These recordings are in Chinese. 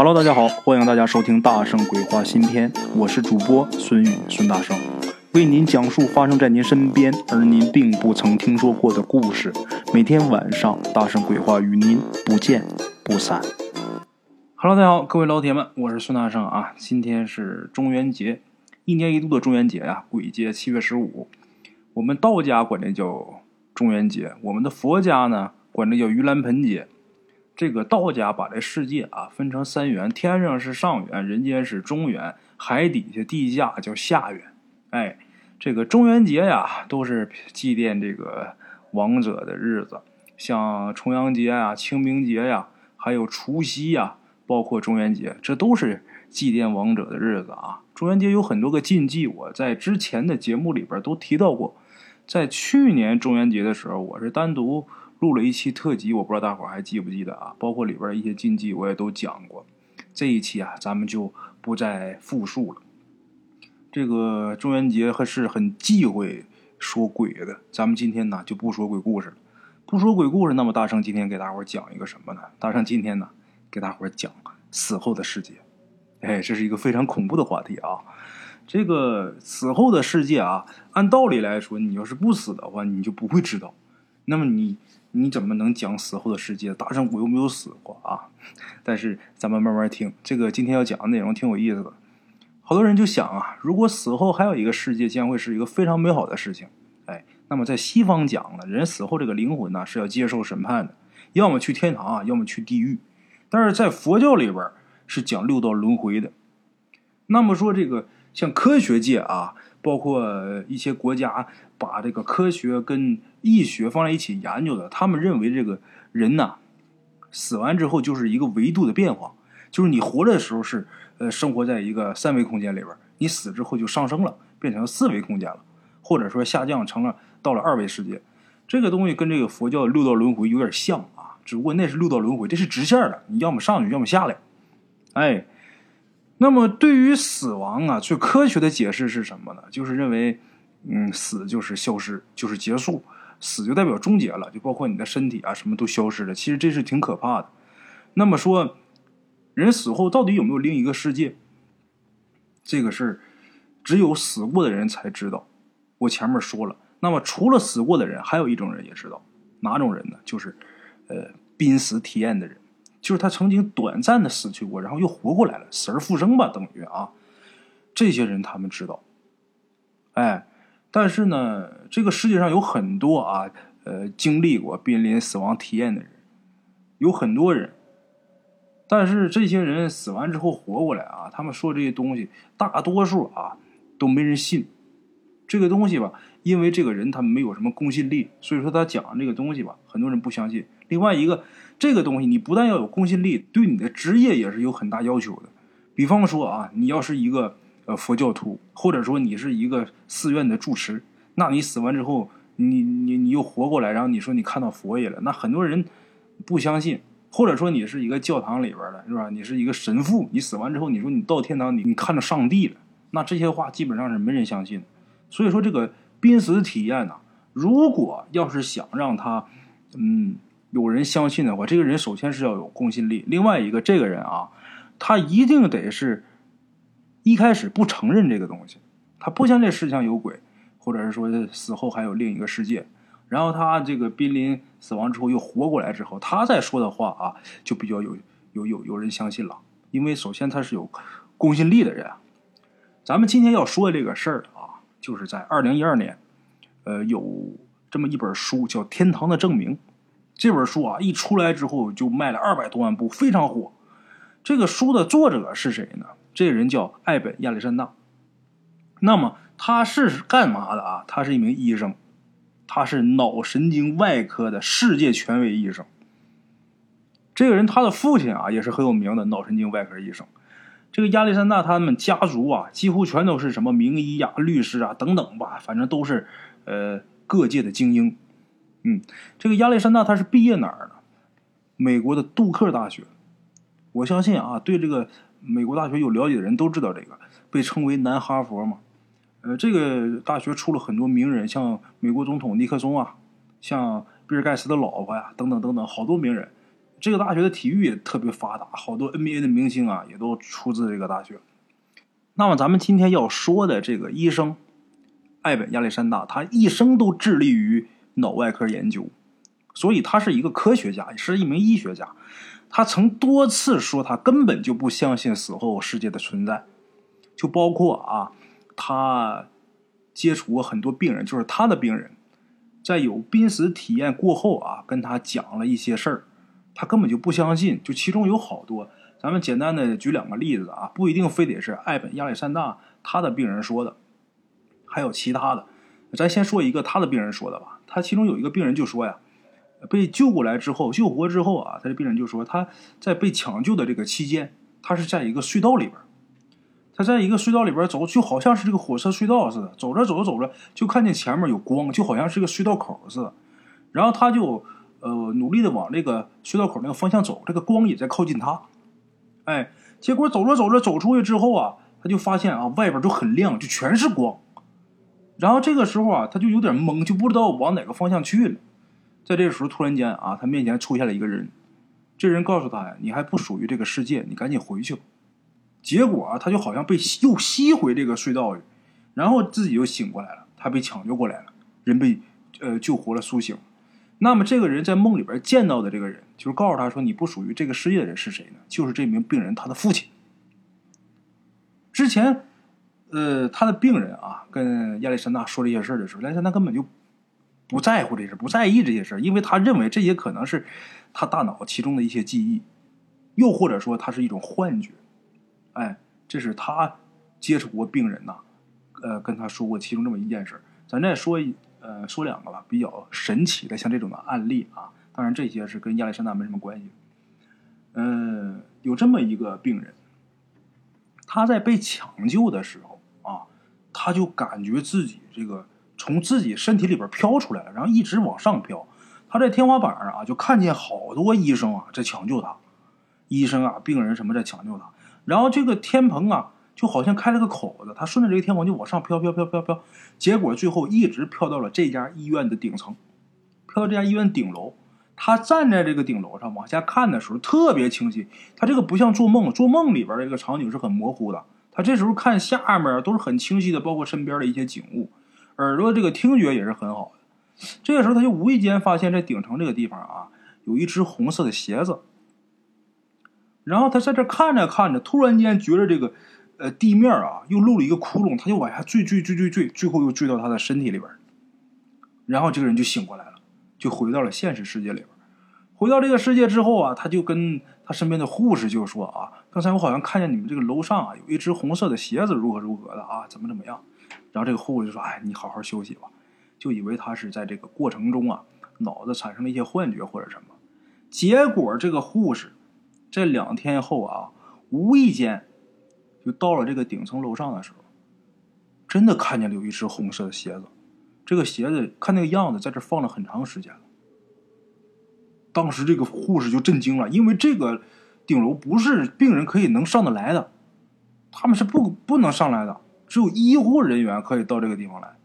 Hello，大家好，欢迎大家收听《大圣鬼话》新篇，我是主播孙宇孙大圣，为您讲述发生在您身边而您并不曾听说过的故事。每天晚上，《大圣鬼话》与您不见不散。Hello，大家好，各位老铁们，我是孙大圣啊。今天是中元节，一年一度的中元节呀，鬼节七月十五。我们道家管这叫中元节，我们的佛家呢管这叫盂兰盆节。这个道家把这世界啊分成三元，天上是上元，人间是中元，海底下地下叫下元。哎，这个中元节呀，都是祭奠这个亡者的日子，像重阳节呀、清明节呀，还有除夕呀，包括中元节，这都是祭奠亡者的日子啊。中元节有很多个禁忌，我在之前的节目里边都提到过。在去年中元节的时候，我是单独。录了一期特辑，我不知道大伙还记不记得啊？包括里边一些禁忌，我也都讲过。这一期啊，咱们就不再复述了。这个中元节还是很忌讳说鬼的，咱们今天呢就不说鬼故事了。不说鬼故事，那么大圣今天给大伙讲一个什么呢？大圣今天呢给大伙讲死后的世界。哎，这是一个非常恐怖的话题啊！这个死后的世界啊，按道理来说，你要是不死的话，你就不会知道。那么你。你怎么能讲死后的世界？大圣我又没有死过啊！但是咱们慢慢听，这个今天要讲的内容挺有意思的。好多人就想啊，如果死后还有一个世界，将会是一个非常美好的事情。哎，那么在西方讲了，人死后这个灵魂呢是要接受审判的，要么去天堂啊，要么去地狱。但是在佛教里边是讲六道轮回的。那么说这个像科学界啊。包括一些国家把这个科学跟医学放在一起研究的，他们认为这个人呐，死完之后就是一个维度的变化，就是你活着的时候是呃生活在一个三维空间里边，你死之后就上升了，变成四维空间了，或者说下降成了到了二维世界。这个东西跟这个佛教六道轮回有点像啊，只不过那是六道轮回，这是直线的，你要么上去，要么下来，哎。那么，对于死亡啊，最科学的解释是什么呢？就是认为，嗯，死就是消失，就是结束，死就代表终结了，就包括你的身体啊，什么都消失了。其实这是挺可怕的。那么说，人死后到底有没有另一个世界？这个事，只有死过的人才知道。我前面说了，那么除了死过的人，还有一种人也知道，哪种人呢？就是，呃，濒死体验的人。就是他曾经短暂的死去过，然后又活过来了，死而复生吧，等于啊。这些人他们知道，哎，但是呢，这个世界上有很多啊，呃，经历过濒临死亡体验的人，有很多人，但是这些人死完之后活过来啊，他们说这些东西，大多数啊都没人信。这个东西吧，因为这个人他没有什么公信力，所以说他讲这个东西吧，很多人不相信。另外一个。这个东西你不但要有公信力，对你的职业也是有很大要求的。比方说啊，你要是一个呃佛教徒，或者说你是一个寺院的住持，那你死完之后，你你你又活过来，然后你说你看到佛爷了，那很多人不相信。或者说你是一个教堂里边的，是吧？你是一个神父，你死完之后，你说你到天堂，你你看到上帝了，那这些话基本上是没人相信。所以说这个濒死体验呢，如果要是想让他嗯。有人相信的话，这个人首先是要有公信力。另外一个，这个人啊，他一定得是一开始不承认这个东西，他不相信世上有鬼，或者是说死后还有另一个世界。然后他这个濒临死亡之后又活过来之后，他再说的话啊，就比较有有有有人相信了。因为首先他是有公信力的人。咱们今天要说的这个事儿啊，就是在二零一二年，呃，有这么一本书叫《天堂的证明》。这本书啊，一出来之后就卖了二百多万部，非常火。这个书的作者是谁呢？这个人叫艾本亚历山大。那么他是干嘛的啊？他是一名医生，他是脑神经外科的世界权威医生。这个人他的父亲啊也是很有名的脑神经外科医生。这个亚历山大他们家族啊，几乎全都是什么名医呀、律师啊等等吧，反正都是呃各界的精英。嗯，这个亚历山大他是毕业哪儿呢？美国的杜克大学。我相信啊，对这个美国大学有了解的人都知道这个，被称为南哈佛嘛。呃，这个大学出了很多名人，像美国总统尼克松啊，像比尔盖茨的老婆呀，等等等等，好多名人。这个大学的体育也特别发达，好多 NBA 的明星啊也都出自这个大学。那么咱们今天要说的这个医生艾本亚历山大，他一生都致力于脑外科研究，所以他是一个科学家，也是一名医学家。他曾多次说他根本就不相信死后世界的存在，就包括啊，他接触过很多病人，就是他的病人，在有濒死体验过后啊，跟他讲了一些事儿。他根本就不相信，就其中有好多，咱们简单的举两个例子啊，不一定非得是艾本亚历山大他的病人说的，还有其他的，咱先说一个他的病人说的吧。他其中有一个病人就说呀，被救过来之后，救活之后啊，他的病人就说他在被抢救的这个期间，他是在一个隧道里边，他在一个隧道里边走，就好像是这个火车隧道似的，走着走着走着就看见前面有光，就好像是个隧道口似的，然后他就。呃，努力的往这个隧道口那个方向走，这个光也在靠近他。哎，结果走着走着走出去之后啊，他就发现啊，外边就很亮，就全是光。然后这个时候啊，他就有点懵，就不知道往哪个方向去了。在这时候，突然间啊，他面前出现了一个人，这人告诉他呀：“你还不属于这个世界，你赶紧回去吧。”结果啊，他就好像被又吸回这个隧道里，然后自己又醒过来了。他被抢救过来了，人被呃救活了，苏醒。那么这个人在梦里边见到的这个人，就是告诉他说：“你不属于这个世界的人是谁呢？就是这名病人他的父亲。之前，呃，他的病人啊，跟亚历山大说这些事儿的时候，亚历山大根本就不在乎这事不在意这些事因为他认为这些可能是他大脑其中的一些记忆，又或者说他是一种幻觉。哎，这是他接触过病人呐，呃，跟他说过其中这么一件事咱再说一。呃，说两个吧，比较神奇的，像这种的案例啊，当然这些是跟亚历山大没什么关系。嗯，有这么一个病人，他在被抢救的时候，他就感觉自己这个从自己身体里边飘出来了，然后一直往上飘。他在天花板上啊，就看见好多医生啊在抢救他，医生啊、病人什么在抢救他，然后这个天棚啊。就好像开了个口子，他顺着这个天棚就往上飘飘飘飘飘，结果最后一直飘到了这家医院的顶层，飘到这家医院顶楼。他站在这个顶楼上往下看的时候特别清晰，他这个不像做梦，做梦里边这个场景是很模糊的。他这时候看下面都是很清晰的，包括身边的一些景物，耳朵这个听觉也是很好的。这个时候他就无意间发现，在顶层这个地方啊，有一只红色的鞋子。然后他在这看着看着，突然间觉得这个。呃，地面啊，又漏了一个窟窿，他就往下坠坠坠坠坠，最后又坠到他的身体里边然后这个人就醒过来了，就回到了现实世界里边回到这个世界之后啊，他就跟他身边的护士就说啊，刚才我好像看见你们这个楼上啊有一只红色的鞋子，如何如何的啊，怎么怎么样。然后这个护士就说：“哎，你好好休息吧。”就以为他是在这个过程中啊，脑子产生了一些幻觉或者什么。结果这个护士在两天后啊，无意间。就到了这个顶层楼上的时候，真的看见了有一只红色的鞋子。这个鞋子看那个样子，在这放了很长时间了。当时这个护士就震惊了，因为这个顶楼不是病人可以能上得来的，他们是不不能上来的，只有医护人员可以到这个地方来。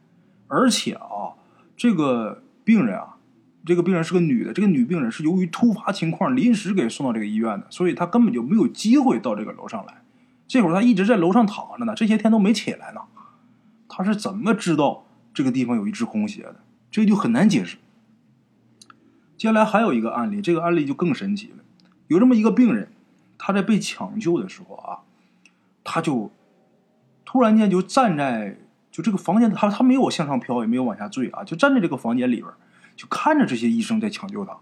而且啊，这个病人啊，这个病人是个女的，这个女病人是由于突发情况临时给送到这个医院的，所以她根本就没有机会到这个楼上来。这会儿他一直在楼上躺着呢，这些天都没起来呢。他是怎么知道这个地方有一只空鞋的？这就很难解释。接下来还有一个案例，这个案例就更神奇了。有这么一个病人，他在被抢救的时候啊，他就突然间就站在就这个房间，他他没有向上飘，也没有往下坠啊，就站在这个房间里边，就看着这些医生在抢救他。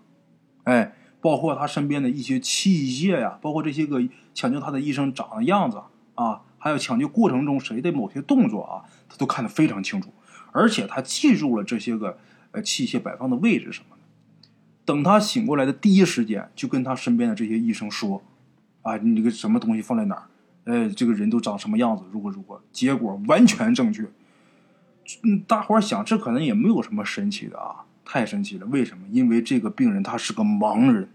哎。包括他身边的一些器械呀，包括这些个抢救他的医生长的样子啊，还有抢救过程中谁的某些动作啊，他都看得非常清楚，而且他记住了这些个呃器械摆放的位置什么的。等他醒过来的第一时间，就跟他身边的这些医生说：“啊，你这个什么东西放在哪儿？哎，这个人都长什么样子？如何如何？”结果完全正确。大伙儿想，这可能也没有什么神奇的啊。太神奇了！为什么？因为这个病人他是个盲人，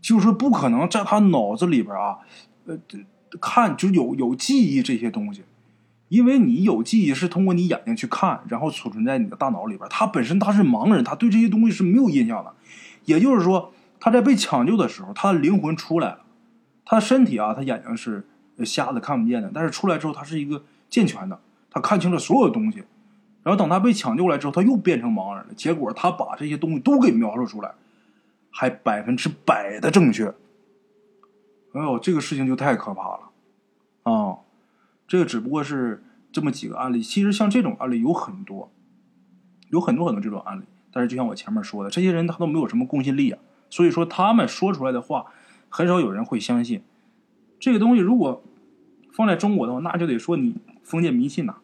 就是不可能在他脑子里边啊，呃，看就有有记忆这些东西。因为你有记忆是通过你眼睛去看，然后储存在你的大脑里边。他本身他是盲人，他对这些东西是没有印象的。也就是说，他在被抢救的时候，他的灵魂出来了，他的身体啊，他眼睛是瞎的看不见的，但是出来之后，他是一个健全的，他看清了所有东西。然后等他被抢救来之后，他又变成盲人了。结果他把这些东西都给描述出来，还百分之百的正确。哎呦，这个事情就太可怕了啊！这个只不过是这么几个案例，其实像这种案例有很多，有很多很多这种案例。但是就像我前面说的，这些人他都没有什么公信力啊，所以说他们说出来的话，很少有人会相信。这个东西如果放在中国的话，那就得说你封建迷信呐，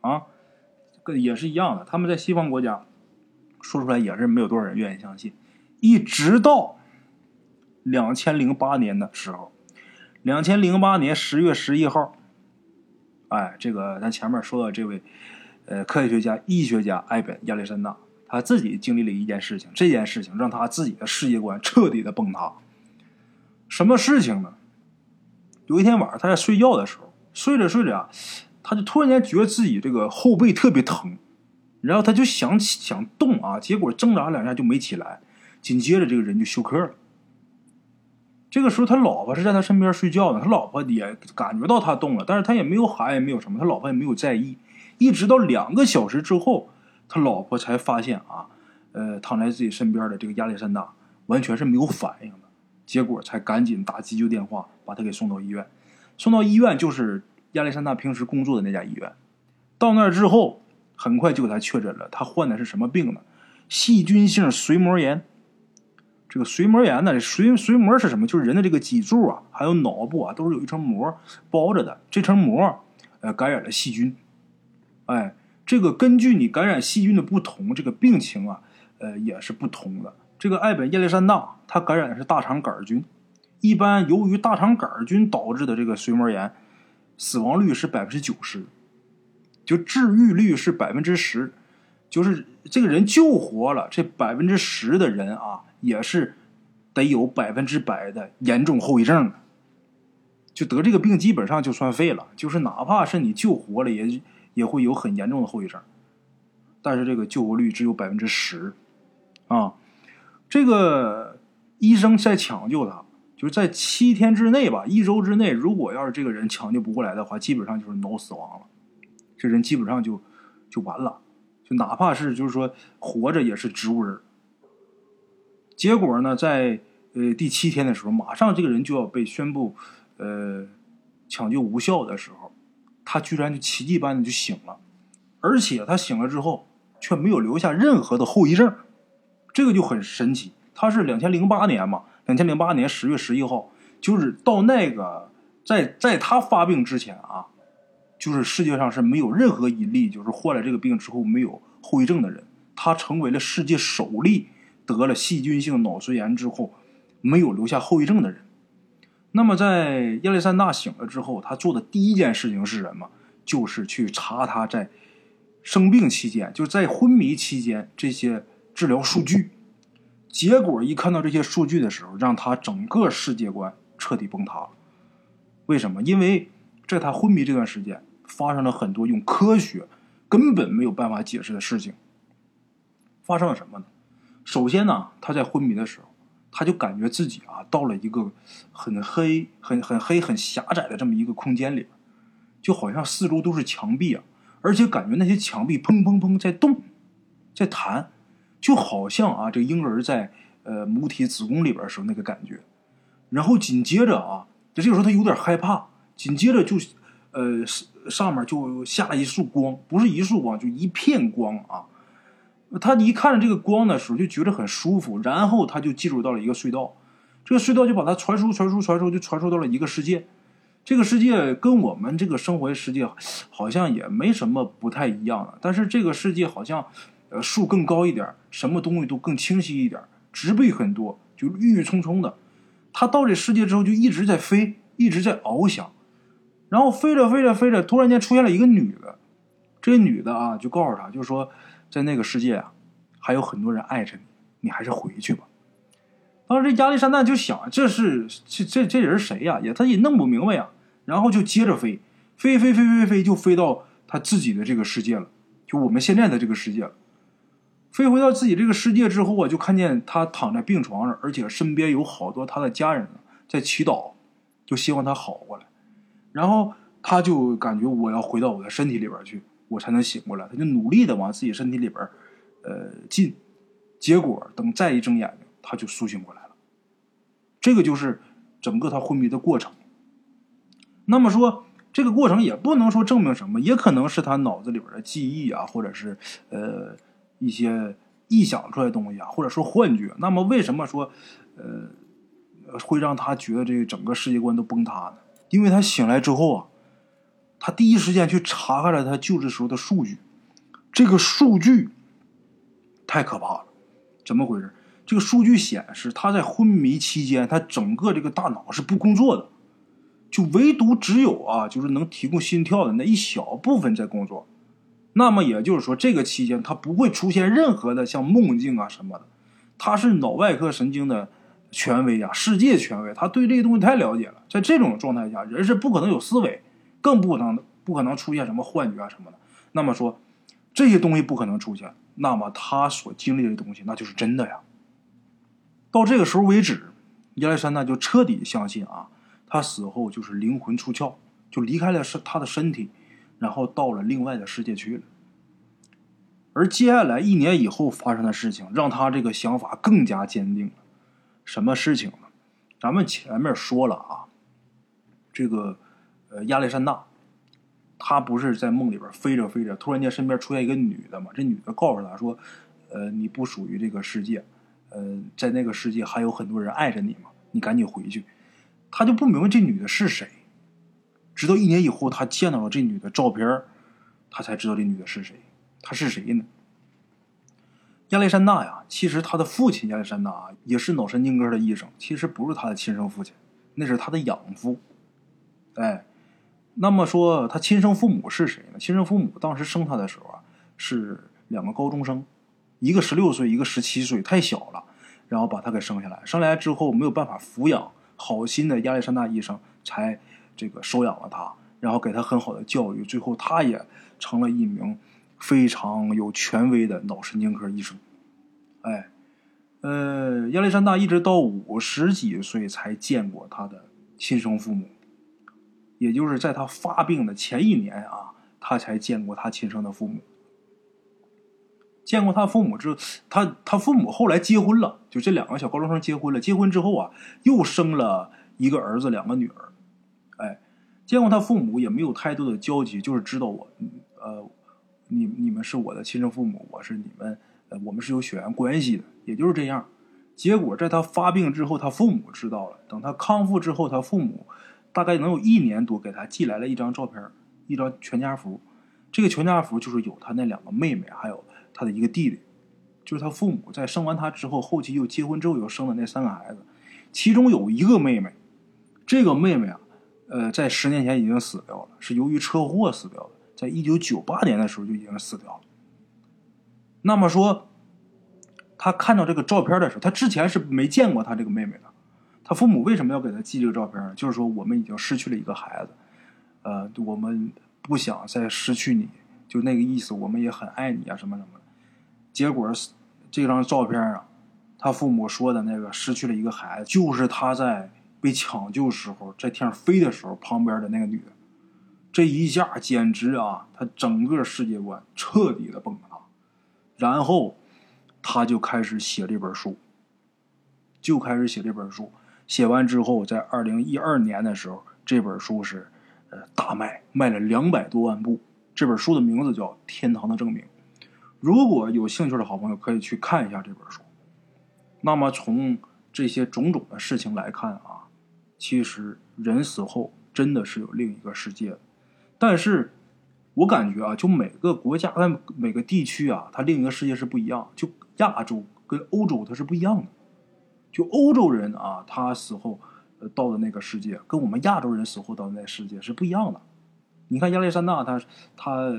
啊，也是一样的。他们在西方国家说出来也是没有多少人愿意相信，一直到两千零八年的时候。两千零八年十月十一号，哎，这个咱前面说的这位，呃，科学家、医学家艾本亚历山大，他自己经历了一件事情，这件事情让他自己的世界观彻底的崩塌。什么事情呢？有一天晚上他在睡觉的时候，睡着睡着啊，他就突然间觉得自己这个后背特别疼，然后他就想起想动啊，结果挣扎两下就没起来，紧接着这个人就休克了。这个时候，他老婆是在他身边睡觉呢。他老婆也感觉到他动了，但是他也没有喊，也没有什么。他老婆也没有在意。一直到两个小时之后，他老婆才发现啊，呃，躺在自己身边的这个亚历山大完全是没有反应的。结果才赶紧打急救电话，把他给送到医院。送到医院就是亚历山大平时工作的那家医院。到那儿之后，很快就给他确诊了，他患的是什么病呢？细菌性髓膜炎。这个髓膜炎呢，髓髓膜是什么？就是人的这个脊柱啊，还有脑部啊，都是有一层膜包着的。这层膜，呃，感染了细菌。哎，这个根据你感染细菌的不同，这个病情啊，呃，也是不同的。这个艾本亚历山大，他感染的是大肠杆菌。一般由于大肠杆菌导致的这个髓膜炎，死亡率是百分之九十，就治愈率是百分之十，就是这个人救活了这百分之十的人啊。也是得有百分之百的严重后遗症的，就得这个病基本上就算废了。就是哪怕是你救活了，也也会有很严重的后遗症。但是这个救活率只有百分之十啊！这个医生在抢救他，就是在七天之内吧，一周之内，如果要是这个人抢救不过来的话，基本上就是脑死亡了。这人基本上就就完了，就哪怕是就是说活着也是植物人。结果呢，在呃第七天的时候，马上这个人就要被宣布，呃，抢救无效的时候，他居然就奇迹般的就醒了，而且他醒了之后却没有留下任何的后遗症，这个就很神奇。他是两千零八年嘛，两千零八年十月十一号，就是到那个在在他发病之前啊，就是世界上是没有任何一例就是患了这个病之后没有后遗症的人，他成为了世界首例。得了细菌性脑髓炎之后，没有留下后遗症的人。那么，在亚历山大醒了之后，他做的第一件事情是什么？就是去查他在生病期间，就在昏迷期间这些治疗数据。结果一看到这些数据的时候，让他整个世界观彻底崩塌了。为什么？因为在他昏迷这段时间，发生了很多用科学根本没有办法解释的事情。发生了什么呢？首先呢，他在昏迷的时候，他就感觉自己啊到了一个很黑、很很黑、很狭窄的这么一个空间里，就好像四周都是墙壁啊，而且感觉那些墙壁砰砰砰在动，在弹，就好像啊这婴儿在呃母体子宫里边时候那个感觉。然后紧接着啊，就这个时候他有点害怕，紧接着就呃上面就下了一束光，不是一束光，就一片光啊。他一看着这个光的时候，就觉得很舒服，然后他就进入到了一个隧道，这个隧道就把他传输、传输、传输，就传输到了一个世界。这个世界跟我们这个生活世界好像也没什么不太一样的，但是这个世界好像，呃，树更高一点，什么东西都更清晰一点，植被很多，就郁郁葱葱的。他到这世界之后，就一直在飞，一直在翱翔，然后飞着飞着飞着，突然间出现了一个女的，这女的啊，就告诉他，就说。在那个世界啊，还有很多人爱着你，你还是回去吧。当时这亚历山大就想，这是这这这人谁呀？也他也弄不明白呀。然后就接着飞，飞飞飞飞飞，就飞到他自己的这个世界了，就我们现在的这个世界了。飞回到自己这个世界之后啊，就看见他躺在病床上，而且身边有好多他的家人在祈祷，就希望他好过来。然后他就感觉我要回到我的身体里边去，我才能醒过来。他就努力的往自己身体里边呃进，结果等再一睁眼睛，他就苏醒过来了。这个就是整个他昏迷的过程。那么说。这个过程也不能说证明什么，也可能是他脑子里边的记忆啊，或者是呃一些臆想出来的东西啊，或者说幻觉。那么为什么说呃会让他觉得这个整个世界观都崩塌呢？因为他醒来之后啊，他第一时间去查看了他救治时候的数据，这个数据太可怕了。怎么回事？这个数据显示他在昏迷期间，他整个这个大脑是不工作的。就唯独只有啊，就是能提供心跳的那一小部分在工作，那么也就是说，这个期间他不会出现任何的像梦境啊什么的。他是脑外科神经的权威啊，世界权威，他对这些东西太了解了。在这种状态下，人是不可能有思维，更不能不可能出现什么幻觉啊什么的。那么说，这些东西不可能出现，那么他所经历的东西那就是真的呀。到这个时候为止，亚历山大就彻底相信啊。他死后就是灵魂出窍，就离开了是他的身体，然后到了另外的世界去了。而接下来一年以后发生的事情，让他这个想法更加坚定了。什么事情呢？咱们前面说了啊，这个呃亚历山大，他不是在梦里边飞着飞着，突然间身边出现一个女的嘛？这女的告诉他说：“呃，你不属于这个世界，呃，在那个世界还有很多人爱着你嘛，你赶紧回去。”他就不明白这女的是谁，直到一年以后，他见到了这女的照片，他才知道这女的是谁。她是谁呢？亚历山大呀，其实他的父亲亚历山大也是脑神经科的医生，其实不是他的亲生父亲，那是他的养父。哎，那么说他亲生父母是谁呢？亲生父母当时生他的时候啊，是两个高中生，一个十六岁，一个十七岁，太小了，然后把他给生下来。生下来之后没有办法抚养。好心的亚历山大医生才这个收养了他，然后给他很好的教育，最后他也成了一名非常有权威的脑神经科医生。哎，呃，亚历山大一直到五十几岁才见过他的亲生父母，也就是在他发病的前一年啊，他才见过他亲生的父母。见过他父母之后，他他父母后来结婚了，就这两个小高中生结婚了。结婚之后啊，又生了一个儿子，两个女儿。哎，见过他父母也没有太多的交集，就是知道我，呃，你你们是我的亲生父母，我是你们，呃，我们是有血缘关系的，也就是这样。结果在他发病之后，他父母知道了。等他康复之后，他父母大概能有一年多，给他寄来了一张照片，一张全家福。这个全家福就是有他那两个妹妹，还有。他的一个弟弟，就是他父母在生完他之后，后期又结婚之后又生的那三个孩子，其中有一个妹妹，这个妹妹啊，呃，在十年前已经死掉了，是由于车祸死掉的，在一九九八年的时候就已经死掉了。那么说，他看到这个照片的时候，他之前是没见过他这个妹妹的。他父母为什么要给他寄这个照片呢？就是说我们已经失去了一个孩子，呃，我们不想再失去你，就那个意思。我们也很爱你啊，什么什么的。结果，这张照片啊，他父母说的那个失去了一个孩子，就是他在被抢救时候在天上飞的时候旁边的那个女的。这一下简直啊，他整个世界观彻底的崩塌。然后，他就开始写这本书，就开始写这本书。写完之后，在二零一二年的时候，这本书是呃大卖，卖了两百多万部。这本书的名字叫《天堂的证明》。如果有兴趣的好朋友可以去看一下这本书。那么从这些种种的事情来看啊，其实人死后真的是有另一个世界。但是，我感觉啊，就每个国家、每个地区啊，它另一个世界是不一样。就亚洲跟欧洲它是不一样的。就欧洲人啊，他死后呃到的那个世界，跟我们亚洲人死后到的那世界是不一样的。你看亚历山大，他他。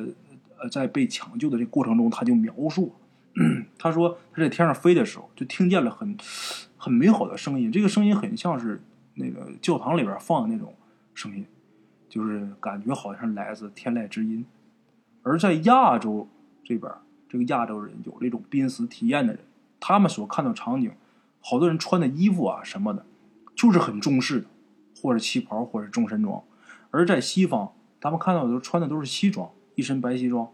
在被抢救的这过程中，他就描述，他说他在天上飞的时候，就听见了很很美好的声音。这个声音很像是那个教堂里边放的那种声音，就是感觉好像来自天籁之音。而在亚洲这边，这个亚洲人有这种濒死体验的人，他们所看到场景，好多人穿的衣服啊什么的，就是很中式的，或者旗袍，或者中山装。而在西方，他们看到的都穿的都是西装，一身白西装，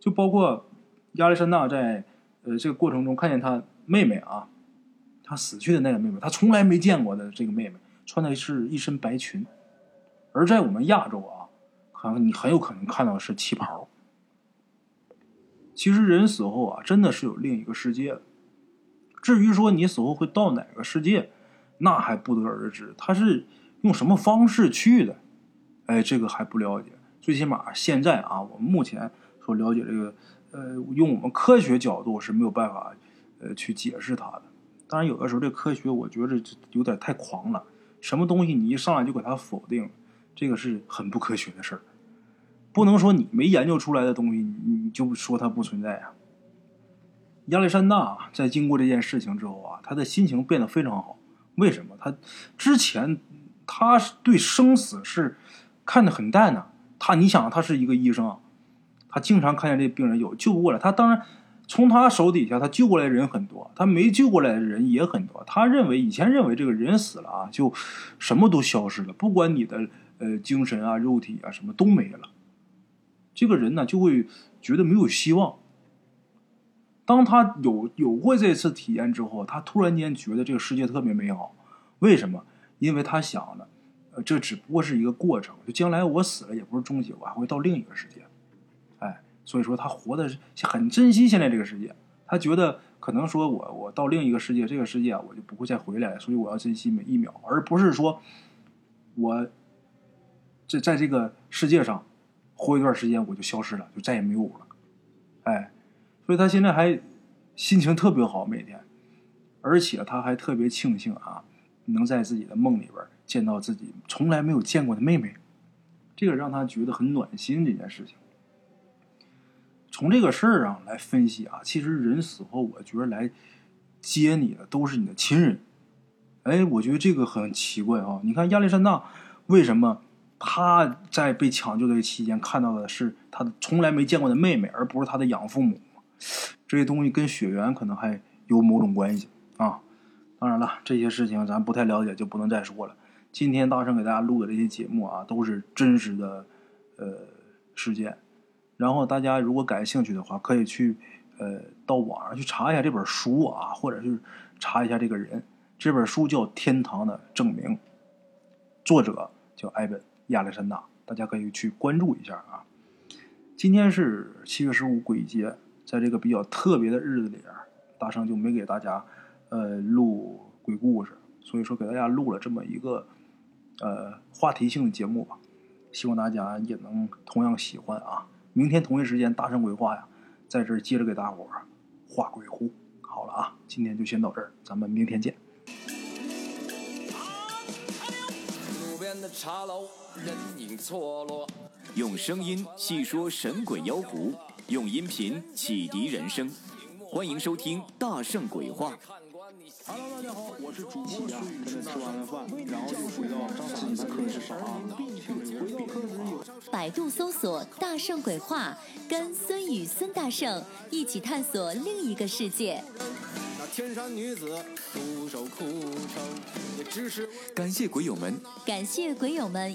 就包括亚历山大在呃这个过程中看见他妹妹啊，他死去的那个妹妹，他从来没见过的这个妹妹，穿的是一身白裙。而在我们亚洲啊，可能你很有可能看到的是旗袍。其实人死后啊，真的是有另一个世界的。至于说你死后会到哪个世界，那还不得而知。他是用什么方式去的？哎，这个还不了解。最起码现在啊，我们目前所了解这个，呃，用我们科学角度是没有办法，呃，去解释它的。当然，有的时候这科学我觉得有点太狂了。什么东西你一上来就给它否定，这个是很不科学的事儿。不能说你没研究出来的东西，你就说它不存在啊。亚历山大在经过这件事情之后啊，他的心情变得非常好。为什么？他之前他对生死是看得很淡的。他，你想，他是一个医生，他经常看见这病人有救不过来。他当然从他手底下，他救过来人很多，他没救过来的人也很多。他认为以前认为这个人死了啊，就什么都消失了，不管你的呃精神啊、肉体啊什么都没了。这个人呢，就会觉得没有希望。当他有有过这次体验之后，他突然间觉得这个世界特别美好。为什么？因为他想的，呃，这只不过是一个过程，就将来我死了也不是终结，我还会到另一个世界。哎，所以说他活的很珍惜现在这个世界。他觉得可能说我我到另一个世界，这个世界我就不会再回来，所以我要珍惜每一秒，而不是说我这在这个世界上。活一段时间我就消失了，就再也没有了，哎，所以他现在还心情特别好，每天，而且他还特别庆幸啊，能在自己的梦里边见到自己从来没有见过的妹妹，这个让他觉得很暖心。这件事情，从这个事儿上来分析啊，其实人死后，我觉得来接你的都是你的亲人，哎，我觉得这个很奇怪啊。你看亚历山大为什么？他在被抢救的期间看到的是他从来没见过的妹妹，而不是他的养父母。这些东西跟血缘可能还有某种关系啊。当然了，这些事情咱不太了解，就不能再说了。今天大圣给大家录的这些节目啊，都是真实的呃事件。然后大家如果感兴趣的话，可以去呃到网上去查一下这本书啊，或者是查一下这个人。这本书叫《天堂的证明》，作者叫艾本。亚历山大，大家可以去关注一下啊！今天是七月十五鬼节，在这个比较特别的日子里边，大圣就没给大家呃录鬼故事，所以说给大家录了这么一个呃话题性的节目吧，希望大家也能同样喜欢啊！明天同一时间，大圣鬼话呀，在这儿接着给大伙儿画鬼狐。好了啊，今天就先到这儿，咱们明天见。路边的茶楼。人影错落，用声音细说神鬼妖狐，用音频启迪人生。欢迎收听《大圣鬼话》。Hello，大家好，我是主播孙宇。吃完了饭，然后就回到自己的课室上啊。百度搜索“大圣鬼话”，跟孙宇、孙大圣一起探索另一个世界。那天山女子独守枯城，也只是感谢鬼友们，感谢鬼友们。